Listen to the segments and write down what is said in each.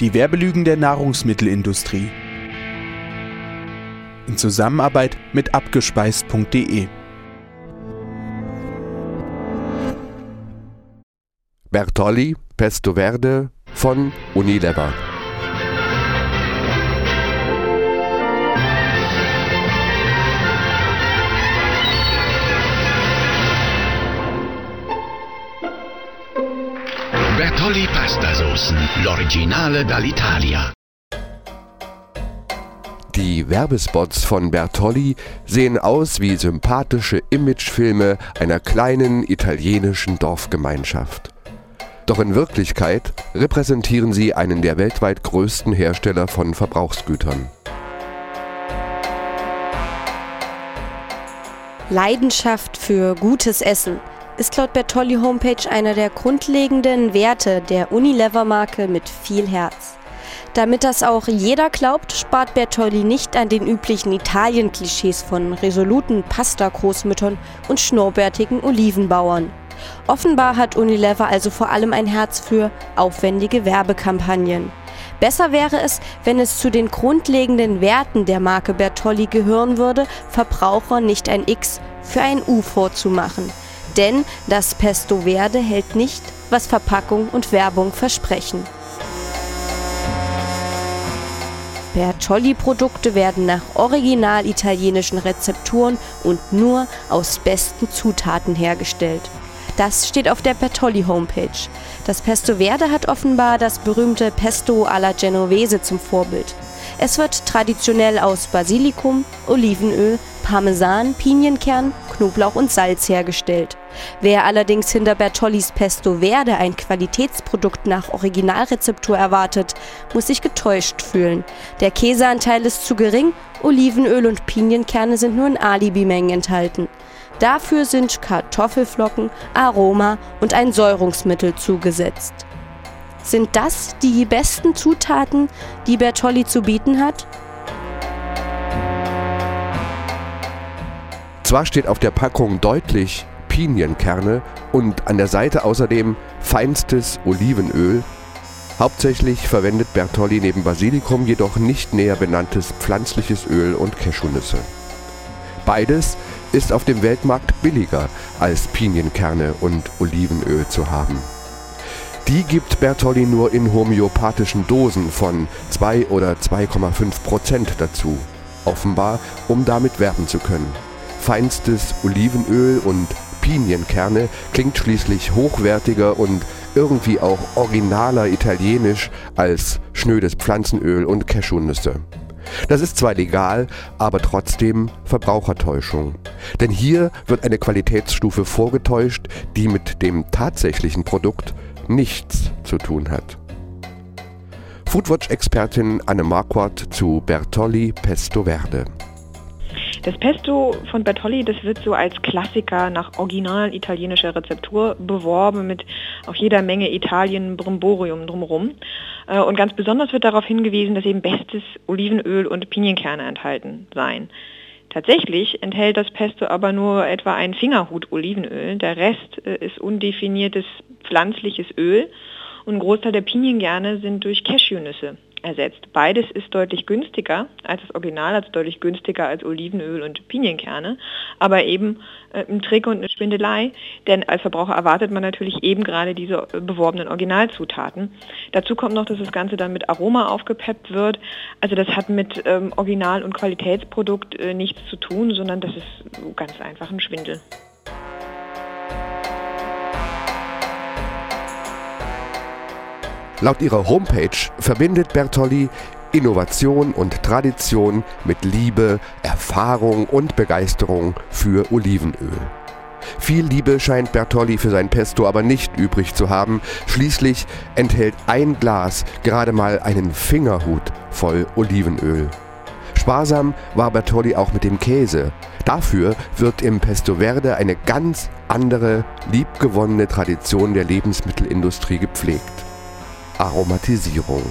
Die Werbelügen der Nahrungsmittelindustrie. In Zusammenarbeit mit abgespeist.de. Bertolli, Pesto Verde von Unilever. Bertolli Pastasoßen, l'originale dall'Italia. Die Werbespots von Bertolli sehen aus wie sympathische Imagefilme einer kleinen italienischen Dorfgemeinschaft. Doch in Wirklichkeit repräsentieren sie einen der weltweit größten Hersteller von Verbrauchsgütern. Leidenschaft für gutes Essen ist laut Bertolli Homepage einer der grundlegenden Werte der Unilever-Marke mit viel Herz. Damit das auch jeder glaubt, spart Bertolli nicht an den üblichen Italien-Klischees von resoluten Pasta-Großmüttern und schnurrbärtigen Olivenbauern. Offenbar hat Unilever also vor allem ein Herz für aufwendige Werbekampagnen. Besser wäre es, wenn es zu den grundlegenden Werten der Marke Bertolli gehören würde, Verbraucher nicht ein X für ein U vorzumachen. Denn das Pesto Verde hält nicht, was Verpackung und Werbung versprechen. Bertolli-Produkte werden nach original italienischen Rezepturen und nur aus besten Zutaten hergestellt. Das steht auf der Bertolli Homepage. Das Pesto Verde hat offenbar das berühmte Pesto alla Genovese zum Vorbild. Es wird traditionell aus Basilikum, Olivenöl, Parmesan, Pinienkern, Knoblauch und Salz hergestellt. Wer allerdings hinter Bertollis Pesto Verde ein Qualitätsprodukt nach Originalrezeptur erwartet, muss sich getäuscht fühlen. Der Käseanteil ist zu gering, Olivenöl und Pinienkerne sind nur in Alibi-Mengen enthalten. Dafür sind Kartoffelflocken, Aroma und ein Säurungsmittel zugesetzt. Sind das die besten Zutaten, die Bertolli zu bieten hat? Zwar steht auf der Packung deutlich Pinienkerne und an der Seite außerdem feinstes Olivenöl. Hauptsächlich verwendet Bertolli neben Basilikum jedoch nicht näher benanntes pflanzliches Öl und Cashewnüsse. Beides ist auf dem Weltmarkt billiger als Pinienkerne und Olivenöl zu haben. Die gibt Bertolli nur in homöopathischen Dosen von 2 oder 2,5 Prozent dazu. Offenbar, um damit werben zu können. Feinstes Olivenöl und Pinienkerne klingt schließlich hochwertiger und irgendwie auch originaler italienisch als schnödes Pflanzenöl und Cashewnüsse. Das ist zwar legal, aber trotzdem Verbrauchertäuschung. Denn hier wird eine Qualitätsstufe vorgetäuscht, die mit dem tatsächlichen Produkt nichts zu tun hat. Foodwatch-Expertin Anne Marquardt zu Bertolli Pesto Verde. Das Pesto von Bertolli, das wird so als Klassiker nach original italienischer Rezeptur beworben mit auf jeder Menge Italien Brimborium drumherum. Äh, und ganz besonders wird darauf hingewiesen, dass eben bestes Olivenöl und Pinienkerne enthalten seien. Tatsächlich enthält das Pesto aber nur etwa ein Fingerhut Olivenöl. Der Rest äh, ist undefiniertes pflanzliches Öl und ein Großteil der Pinienkerne sind durch Cashewnüsse ersetzt. Beides ist deutlich günstiger als das Original, also deutlich günstiger als Olivenöl und Pinienkerne, aber eben äh, ein Trick und eine Schwindelei, denn als Verbraucher erwartet man natürlich eben gerade diese äh, beworbenen Originalzutaten. Dazu kommt noch, dass das Ganze dann mit Aroma aufgepeppt wird. Also das hat mit ähm, Original- und Qualitätsprodukt äh, nichts zu tun, sondern das ist ganz einfach ein Schwindel. Laut ihrer Homepage verbindet Bertolli Innovation und Tradition mit Liebe, Erfahrung und Begeisterung für Olivenöl. Viel Liebe scheint Bertolli für sein Pesto aber nicht übrig zu haben. Schließlich enthält ein Glas gerade mal einen Fingerhut voll Olivenöl. Sparsam war Bertolli auch mit dem Käse. Dafür wird im Pesto Verde eine ganz andere, liebgewonnene Tradition der Lebensmittelindustrie gepflegt. Aromatisierung.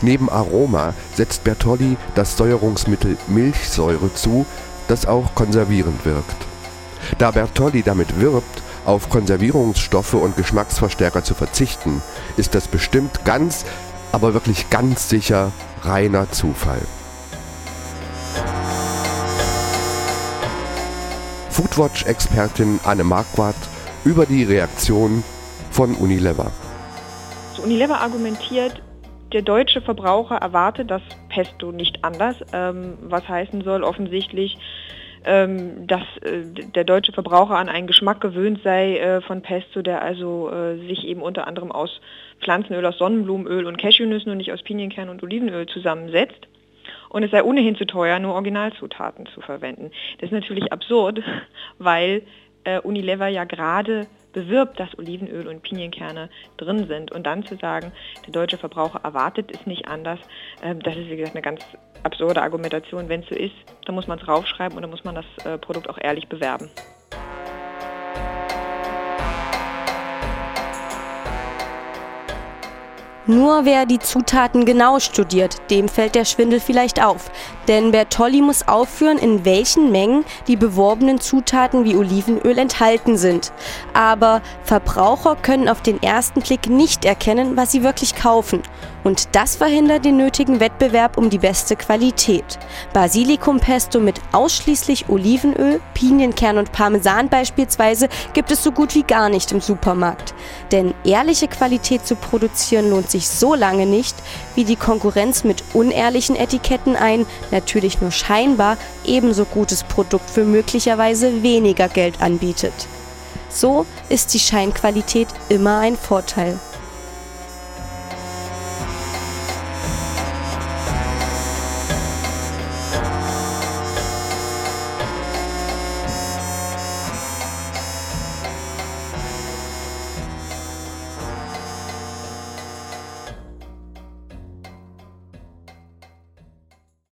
Neben Aroma setzt Bertolli das Säuerungsmittel Milchsäure zu, das auch konservierend wirkt. Da Bertolli damit wirbt, auf Konservierungsstoffe und Geschmacksverstärker zu verzichten, ist das bestimmt ganz, aber wirklich ganz sicher reiner Zufall. Foodwatch-Expertin Anne Marquardt über die Reaktion von Unilever. Unilever argumentiert, der deutsche Verbraucher erwartet das Pesto nicht anders, ähm, was heißen soll offensichtlich, ähm, dass äh, der deutsche Verbraucher an einen Geschmack gewöhnt sei äh, von Pesto, der also äh, sich eben unter anderem aus Pflanzenöl, aus Sonnenblumenöl und Cashewnüssen und nicht aus Pinienkern und Olivenöl zusammensetzt und es sei ohnehin zu teuer, nur Originalzutaten zu verwenden. Das ist natürlich absurd, weil äh, Unilever ja gerade bewirbt, dass Olivenöl und Pinienkerne drin sind. Und dann zu sagen, der deutsche Verbraucher erwartet es nicht anders, äh, das ist wie gesagt eine ganz absurde Argumentation. Wenn es so ist, dann muss man es raufschreiben und dann muss man das äh, Produkt auch ehrlich bewerben. Nur wer die Zutaten genau studiert, dem fällt der Schwindel vielleicht auf. Denn Bertolli muss aufführen, in welchen Mengen die beworbenen Zutaten wie Olivenöl enthalten sind. Aber Verbraucher können auf den ersten Blick nicht erkennen, was sie wirklich kaufen. Und das verhindert den nötigen Wettbewerb um die beste Qualität. Basilikumpesto mit ausschließlich Olivenöl, Pinienkern und Parmesan beispielsweise gibt es so gut wie gar nicht im Supermarkt. Denn ehrliche Qualität zu produzieren lohnt sich so lange nicht, wie die Konkurrenz mit unehrlichen Etiketten ein, natürlich nur scheinbar ebenso gutes Produkt für möglicherweise weniger Geld anbietet. So ist die Scheinqualität immer ein Vorteil.